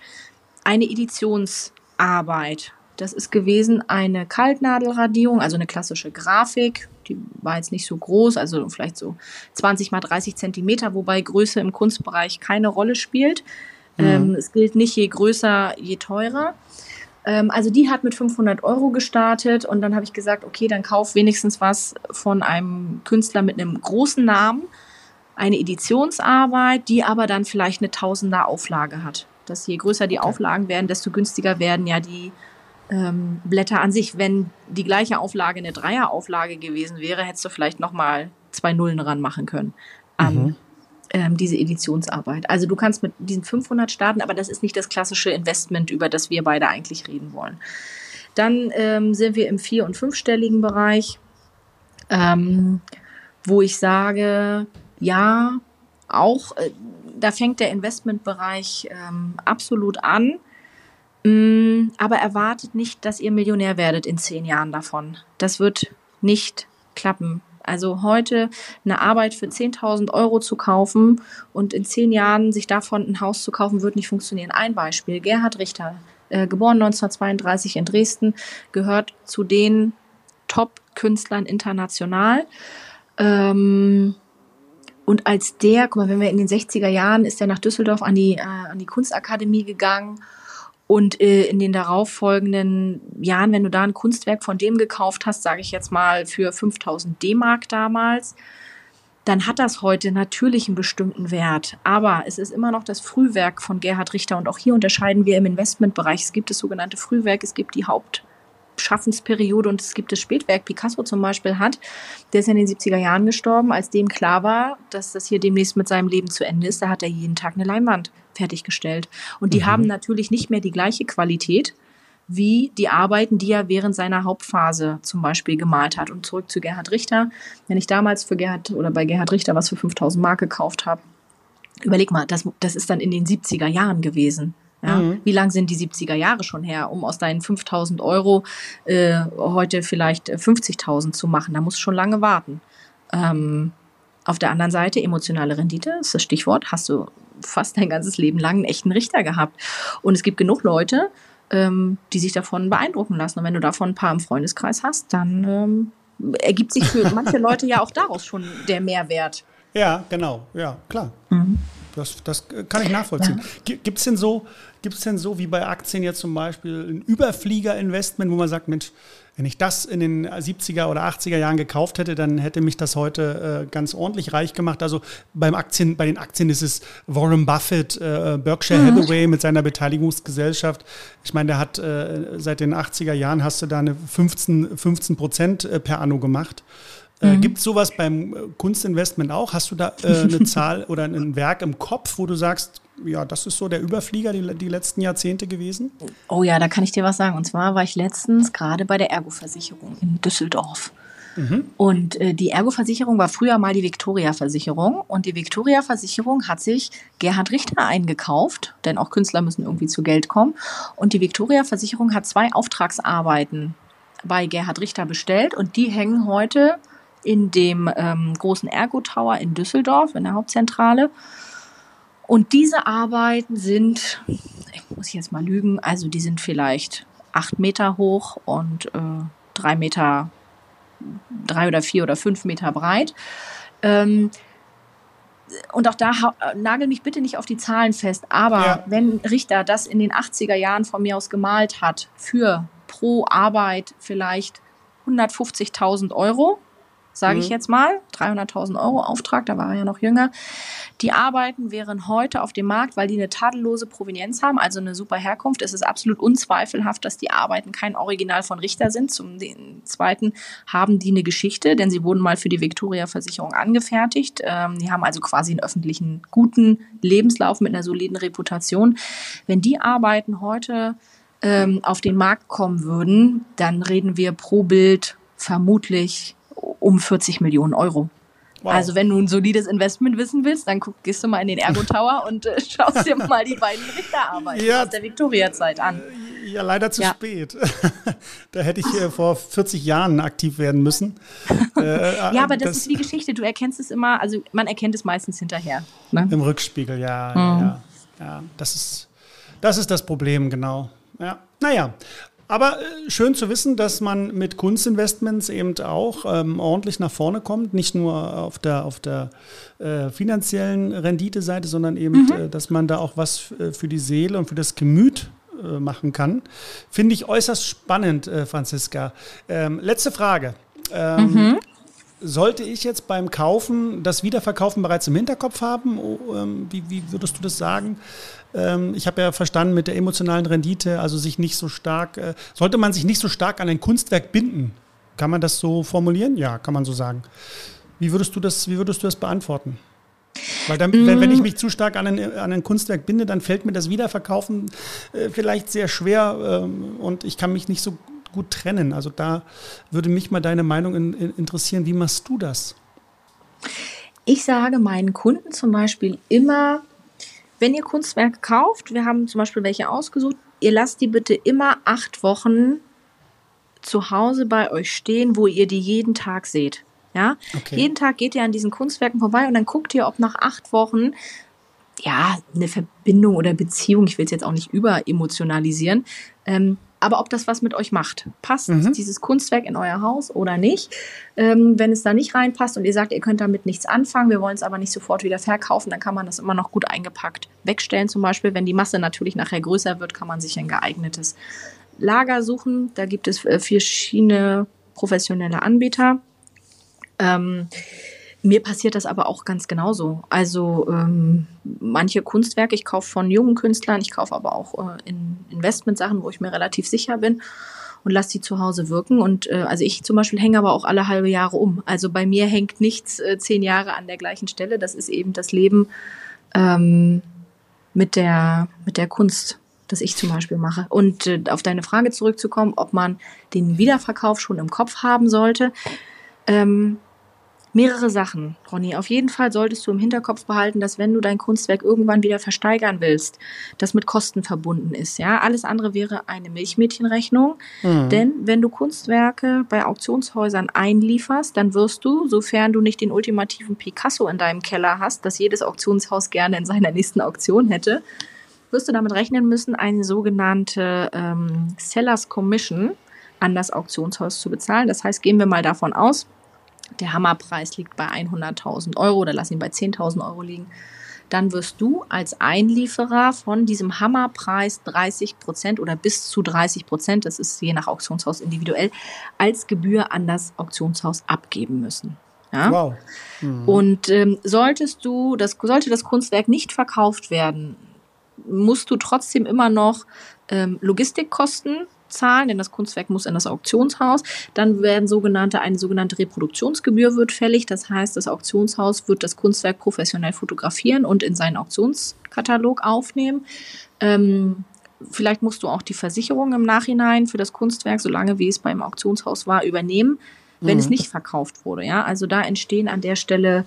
B: eine Editionsarbeit das ist gewesen eine Kaltnadelradierung, also eine klassische Grafik. Die war jetzt nicht so groß, also vielleicht so 20 mal 30 Zentimeter, wobei Größe im Kunstbereich keine Rolle spielt. Mhm. Ähm, es gilt nicht je größer, je teurer. Ähm, also die hat mit 500 Euro gestartet und dann habe ich gesagt, okay, dann kauf wenigstens was von einem Künstler mit einem großen Namen, eine Editionsarbeit, die aber dann vielleicht eine Tausender Auflage hat. Dass je größer die Auflagen werden, desto günstiger werden ja die ähm, Blätter an sich, wenn die gleiche Auflage eine Dreierauflage gewesen wäre, hättest du vielleicht nochmal zwei Nullen ranmachen können an mhm. ähm, diese Editionsarbeit. Also du kannst mit diesen 500 starten, aber das ist nicht das klassische Investment, über das wir beide eigentlich reden wollen. Dann ähm, sind wir im vier- und fünfstelligen Bereich, ähm, wo ich sage, ja, auch äh, da fängt der Investmentbereich ähm, absolut an aber erwartet nicht, dass ihr Millionär werdet in zehn Jahren davon. Das wird nicht klappen. Also heute eine Arbeit für 10.000 Euro zu kaufen und in zehn Jahren sich davon ein Haus zu kaufen, wird nicht funktionieren. Ein Beispiel. Gerhard Richter, äh, geboren 1932 in Dresden, gehört zu den Top-Künstlern international. Ähm, und als der, guck mal, wenn wir in den 60er Jahren, ist er nach Düsseldorf an die, äh, an die Kunstakademie gegangen und äh, in den darauffolgenden Jahren, wenn du da ein Kunstwerk von dem gekauft hast, sage ich jetzt mal für 5000 D-Mark damals, dann hat das heute natürlich einen bestimmten Wert. Aber es ist immer noch das Frühwerk von Gerhard Richter. Und auch hier unterscheiden wir im Investmentbereich. Es gibt das sogenannte Frühwerk, es gibt die Haupt- Schaffensperiode und es gibt das Spätwerk Picasso zum Beispiel hat, der ist in den 70er Jahren gestorben, als dem klar war, dass das hier demnächst mit seinem Leben zu Ende ist, da hat er jeden Tag eine Leinwand fertiggestellt. Und die mhm. haben natürlich nicht mehr die gleiche Qualität wie die Arbeiten, die er während seiner Hauptphase zum Beispiel gemalt hat. Und zurück zu Gerhard Richter. Wenn ich damals für Gerhard oder bei Gerhard Richter was für 5000 Mark gekauft habe, überleg mal, das, das ist dann in den 70er Jahren gewesen. Ja, mhm. Wie lang sind die 70er Jahre schon her, um aus deinen 5000 Euro äh, heute vielleicht 50.000 zu machen? Da musst du schon lange warten. Ähm, auf der anderen Seite, emotionale Rendite ist das Stichwort, hast du fast dein ganzes Leben lang einen echten Richter gehabt. Und es gibt genug Leute, ähm, die sich davon beeindrucken lassen. Und wenn du davon ein paar im Freundeskreis hast, dann ähm, ergibt sich für manche Leute ja auch daraus schon der Mehrwert.
A: Ja, genau, ja, klar. Mhm. Das, das kann ich nachvollziehen. Ja. Gibt es denn so, gibt's denn so wie bei Aktien jetzt zum Beispiel ein Überflieger-Investment, wo man sagt, Mensch, wenn ich das in den 70er oder 80er Jahren gekauft hätte, dann hätte mich das heute äh, ganz ordentlich reich gemacht. Also beim Aktien, bei den Aktien ist es Warren Buffett, äh, Berkshire mhm. Hathaway mit seiner Beteiligungsgesellschaft. Ich meine, der hat äh, seit den 80er Jahren hast du da eine 15, 15 Prozent äh, per Anno gemacht. Äh, mhm. Gibt es sowas beim äh, Kunstinvestment auch? Hast du da äh, eine Zahl oder ein Werk im Kopf, wo du sagst, ja, das ist so der Überflieger die, die letzten Jahrzehnte gewesen?
B: Oh ja, da kann ich dir was sagen. Und zwar war ich letztens gerade bei der Ergo-Versicherung in Düsseldorf. Mhm. Und äh, die Ergo-Versicherung war früher mal die Victoria-Versicherung. Und die Victoria-Versicherung hat sich Gerhard Richter eingekauft, denn auch Künstler müssen irgendwie zu Geld kommen. Und die Victoria-Versicherung hat zwei Auftragsarbeiten bei Gerhard Richter bestellt und die hängen heute in dem ähm, großen Ergo Tower in Düsseldorf, in der Hauptzentrale. Und diese Arbeiten sind, ich muss jetzt mal lügen, also die sind vielleicht acht Meter hoch und äh, drei Meter, drei oder vier oder fünf Meter breit. Ähm, und auch da nagel mich bitte nicht auf die Zahlen fest, aber ja. wenn Richter das in den 80er Jahren von mir aus gemalt hat, für pro Arbeit vielleicht 150.000 Euro, sage mhm. ich jetzt mal, 300.000 Euro Auftrag, da war er ja noch jünger. Die Arbeiten wären heute auf dem Markt, weil die eine tadellose Provenienz haben, also eine super Herkunft. Es ist absolut unzweifelhaft, dass die Arbeiten kein Original von Richter sind. Zum Zweiten haben die eine Geschichte, denn sie wurden mal für die Victoria-Versicherung angefertigt. Ähm, die haben also quasi einen öffentlichen, guten Lebenslauf mit einer soliden Reputation. Wenn die Arbeiten heute ähm, auf den Markt kommen würden, dann reden wir pro Bild vermutlich um 40 Millionen Euro. Wow. Also wenn du ein solides Investment wissen willst, dann guck, gehst du mal in den Ergo Tower und äh, schaust dir mal die beiden Richterarbeiten ja, aus der Viktoriazeit an.
A: Ja, leider zu ja. spät. da hätte ich äh, vor 40 Jahren aktiv werden müssen.
B: Äh, ja, aber das, das, ist wie Geschichte. Du erkennst es immer, also man erkennt es meistens hinterher.
A: Ne? Im Rückspiegel, ja, mhm. ja, ja. Das ist, das ist das Problem, genau. Ja. Naja, aber äh, schön zu wissen, dass man mit Kunstinvestments eben auch ähm, ordentlich nach vorne kommt, nicht nur auf der, auf der äh, finanziellen Renditeseite, sondern eben, mhm. äh, dass man da auch was äh, für die Seele und für das Gemüt äh, machen kann. Finde ich äußerst spannend, äh, Franziska. Ähm, letzte Frage. Ähm, mhm. Sollte ich jetzt beim Kaufen das Wiederverkaufen bereits im Hinterkopf haben? Oh, ähm, wie, wie würdest du das sagen? Ähm, ich habe ja verstanden mit der emotionalen Rendite, also sich nicht so stark, äh, sollte man sich nicht so stark an ein Kunstwerk binden. Kann man das so formulieren? Ja, kann man so sagen. Wie würdest du das, wie würdest du das beantworten? Weil dann, mm. wenn, ich mm. mich zu stark an ein, an ein, Kunstwerk binde, dann fällt mir das Wiederverkaufen äh, vielleicht sehr schwer ähm, und ich kann mich nicht so gut trennen. Also da würde mich mal deine Meinung in, in interessieren. Wie machst du das?
B: Ich sage meinen Kunden zum Beispiel immer, wenn ihr Kunstwerke kauft, wir haben zum Beispiel welche ausgesucht, ihr lasst die bitte immer acht Wochen zu Hause bei euch stehen, wo ihr die jeden Tag seht. Ja, okay. jeden Tag geht ihr an diesen Kunstwerken vorbei und dann guckt ihr, ob nach acht Wochen ja eine Verbindung oder Beziehung, ich will es jetzt auch nicht überemotionalisieren, ähm, aber ob das was mit euch macht. Passt mhm. dieses Kunstwerk in euer Haus oder nicht? Ähm, wenn es da nicht reinpasst und ihr sagt, ihr könnt damit nichts anfangen, wir wollen es aber nicht sofort wieder verkaufen, dann kann man das immer noch gut eingepackt wegstellen. Zum Beispiel, wenn die Masse natürlich nachher größer wird, kann man sich ein geeignetes Lager suchen. Da gibt es äh, verschiedene professionelle Anbieter. Ähm, mir passiert das aber auch ganz genauso. Also ähm, manche Kunstwerke, ich kaufe von jungen Künstlern, ich kaufe aber auch äh, in Investmentsachen, wo ich mir relativ sicher bin und lasse die zu Hause wirken. Und äh, also ich zum Beispiel hänge aber auch alle halbe Jahre um. Also bei mir hängt nichts äh, zehn Jahre an der gleichen Stelle. Das ist eben das Leben ähm, mit, der, mit der Kunst das ich zum Beispiel mache. Und äh, auf deine Frage zurückzukommen, ob man den Wiederverkauf schon im Kopf haben sollte. Ähm, mehrere Sachen, Ronny. Auf jeden Fall solltest du im Hinterkopf behalten, dass wenn du dein Kunstwerk irgendwann wieder versteigern willst, das mit Kosten verbunden ist. Ja, alles andere wäre eine Milchmädchenrechnung. Mhm. Denn wenn du Kunstwerke bei Auktionshäusern einlieferst, dann wirst du, sofern du nicht den ultimativen Picasso in deinem Keller hast, das jedes Auktionshaus gerne in seiner nächsten Auktion hätte, wirst du damit rechnen müssen, eine sogenannte ähm, Sellers Commission an das Auktionshaus zu bezahlen. Das heißt, gehen wir mal davon aus, der Hammerpreis liegt bei 100.000 Euro oder lass ihn bei 10.000 Euro liegen. Dann wirst du als Einlieferer von diesem Hammerpreis 30 Prozent oder bis zu 30 Prozent, das ist je nach Auktionshaus individuell, als Gebühr an das Auktionshaus abgeben müssen. Ja? Wow. Mhm. Und ähm, solltest du, das, sollte das Kunstwerk nicht verkauft werden, musst du trotzdem immer noch ähm, Logistikkosten zahlen, denn das Kunstwerk muss in das Auktionshaus. Dann werden sogenannte, eine sogenannte Reproduktionsgebühr wird fällig. Das heißt, das Auktionshaus wird das Kunstwerk professionell fotografieren und in seinen Auktionskatalog aufnehmen. Ähm, vielleicht musst du auch die Versicherung im Nachhinein für das Kunstwerk, solange wie es beim Auktionshaus war, übernehmen wenn mhm. es nicht verkauft wurde. Ja, also da entstehen an der Stelle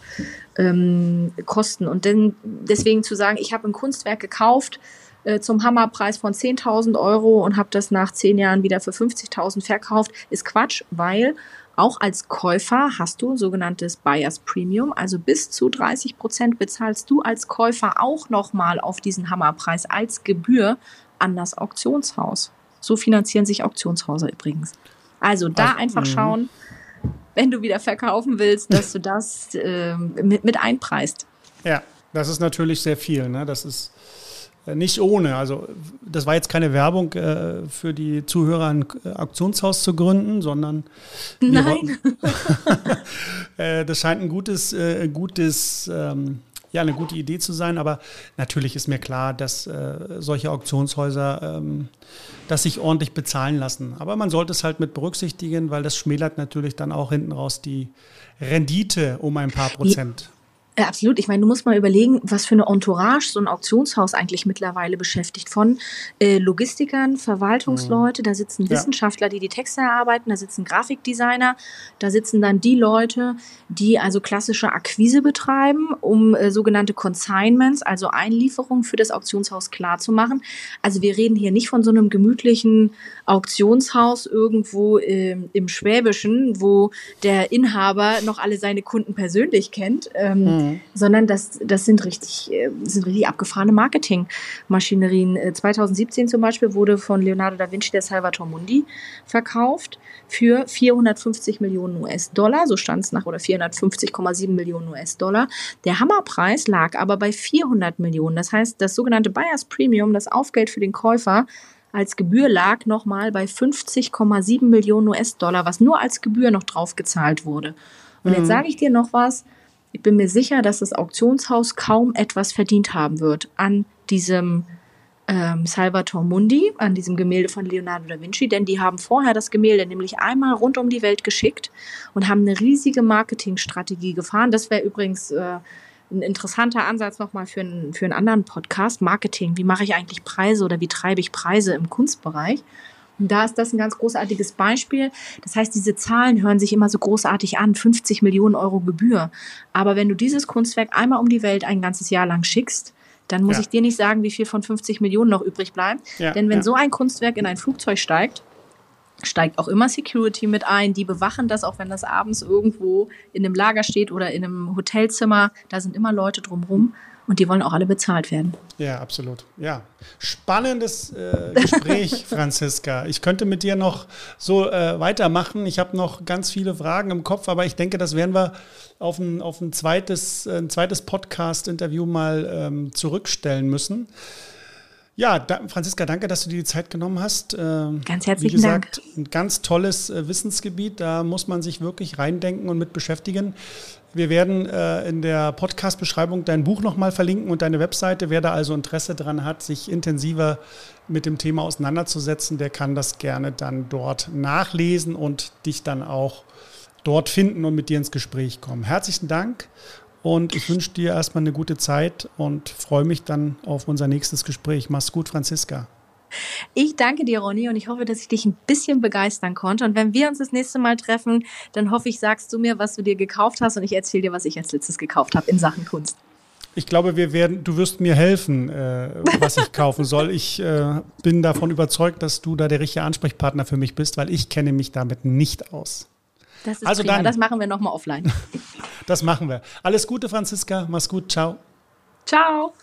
B: ähm, Kosten. Und denn, deswegen zu sagen, ich habe ein Kunstwerk gekauft äh, zum Hammerpreis von 10.000 Euro und habe das nach zehn Jahren wieder für 50.000 verkauft, ist Quatsch, weil auch als Käufer hast du sogenanntes Buyers Premium, also bis zu 30 Prozent bezahlst du als Käufer auch nochmal auf diesen Hammerpreis als Gebühr an das Auktionshaus. So finanzieren sich Auktionshäuser übrigens. Also da also, einfach mhm. schauen, wenn du wieder verkaufen willst, dass du das äh, mit, mit einpreist.
A: Ja, das ist natürlich sehr viel. Ne? Das ist nicht ohne. Also das war jetzt keine Werbung äh, für die Zuhörer, ein äh, Auktionshaus zu gründen, sondern
B: Nein.
A: äh, das scheint ein gutes, äh, gutes ähm, ja, eine gute Idee zu sein, aber natürlich ist mir klar, dass äh, solche Auktionshäuser ähm, das sich ordentlich bezahlen lassen. Aber man sollte es halt mit berücksichtigen, weil das schmälert natürlich dann auch hinten raus die Rendite um ein paar Prozent.
B: Ja, absolut. Ich meine, du musst mal überlegen, was für eine Entourage so ein Auktionshaus eigentlich mittlerweile beschäftigt. Von äh, Logistikern, Verwaltungsleute, mhm. da sitzen Wissenschaftler, die die Texte erarbeiten, da sitzen Grafikdesigner, da sitzen dann die Leute, die also klassische Akquise betreiben, um äh, sogenannte Consignments, also Einlieferungen für das Auktionshaus klar zu machen. Also wir reden hier nicht von so einem gemütlichen Auktionshaus irgendwo äh, im Schwäbischen, wo der Inhaber noch alle seine Kunden persönlich kennt. Ähm, mhm Mhm. sondern das, das sind richtig, äh, sind richtig abgefahrene Marketingmaschinerien. 2017 äh, zum Beispiel wurde von Leonardo da Vinci der Salvator Mundi verkauft für 450 Millionen US-Dollar, so stand es nach, oder 450,7 Millionen US-Dollar. Der Hammerpreis lag aber bei 400 Millionen. Das heißt, das sogenannte Buyers Premium, das Aufgeld für den Käufer, als Gebühr lag nochmal bei 50,7 Millionen US-Dollar, was nur als Gebühr noch draufgezahlt wurde. Und mhm. jetzt sage ich dir noch was, ich bin mir sicher, dass das Auktionshaus kaum etwas verdient haben wird an diesem ähm, Salvator Mundi, an diesem Gemälde von Leonardo da Vinci, denn die haben vorher das Gemälde nämlich einmal rund um die Welt geschickt und haben eine riesige Marketingstrategie gefahren. Das wäre übrigens äh, ein interessanter Ansatz nochmal für, ein, für einen anderen Podcast, Marketing. Wie mache ich eigentlich Preise oder wie treibe ich Preise im Kunstbereich? Und da ist das ein ganz großartiges Beispiel. Das heißt, diese Zahlen hören sich immer so großartig an, 50 Millionen Euro Gebühr. Aber wenn du dieses Kunstwerk einmal um die Welt ein ganzes Jahr lang schickst, dann muss ja. ich dir nicht sagen, wie viel von 50 Millionen noch übrig bleibt. Ja, Denn wenn ja. so ein Kunstwerk in ein Flugzeug steigt, steigt auch immer Security mit ein. Die bewachen das, auch wenn das abends irgendwo in einem Lager steht oder in einem Hotelzimmer. Da sind immer Leute drumherum und die wollen auch alle bezahlt werden.
A: Ja, absolut. Ja, spannendes äh, Gespräch, Franziska. Ich könnte mit dir noch so äh, weitermachen. Ich habe noch ganz viele Fragen im Kopf, aber ich denke, das werden wir auf ein, auf ein zweites, ein zweites Podcast-Interview mal ähm, zurückstellen müssen. Ja, da, Franziska, danke, dass du dir die Zeit genommen hast.
B: Ähm, ganz herzlichen Wie gesagt,
A: Dank. ein ganz tolles äh, Wissensgebiet. Da muss man sich wirklich reindenken und mit beschäftigen. Wir werden äh, in der Podcast-Beschreibung dein Buch nochmal verlinken und deine Webseite. Wer da also Interesse dran hat, sich intensiver mit dem Thema auseinanderzusetzen, der kann das gerne dann dort nachlesen und dich dann auch dort finden und mit dir ins Gespräch kommen. Herzlichen Dank und ich wünsche dir erstmal eine gute Zeit und freue mich dann auf unser nächstes Gespräch. Mach's gut, Franziska.
B: Ich danke dir, Ronny, und ich hoffe, dass ich dich ein bisschen begeistern konnte. Und wenn wir uns das nächste Mal treffen, dann hoffe ich, sagst du mir, was du dir gekauft hast und ich erzähle dir, was ich als letztes gekauft habe in Sachen Kunst.
A: Ich glaube, wir werden, du wirst mir helfen, äh, was ich kaufen soll. Ich äh, bin davon überzeugt, dass du da der richtige Ansprechpartner für mich bist, weil ich kenne mich damit nicht aus.
B: Das ist also prima. dann, das machen wir nochmal offline.
A: das machen wir. Alles Gute, Franziska. Mach's gut. Ciao.
B: Ciao.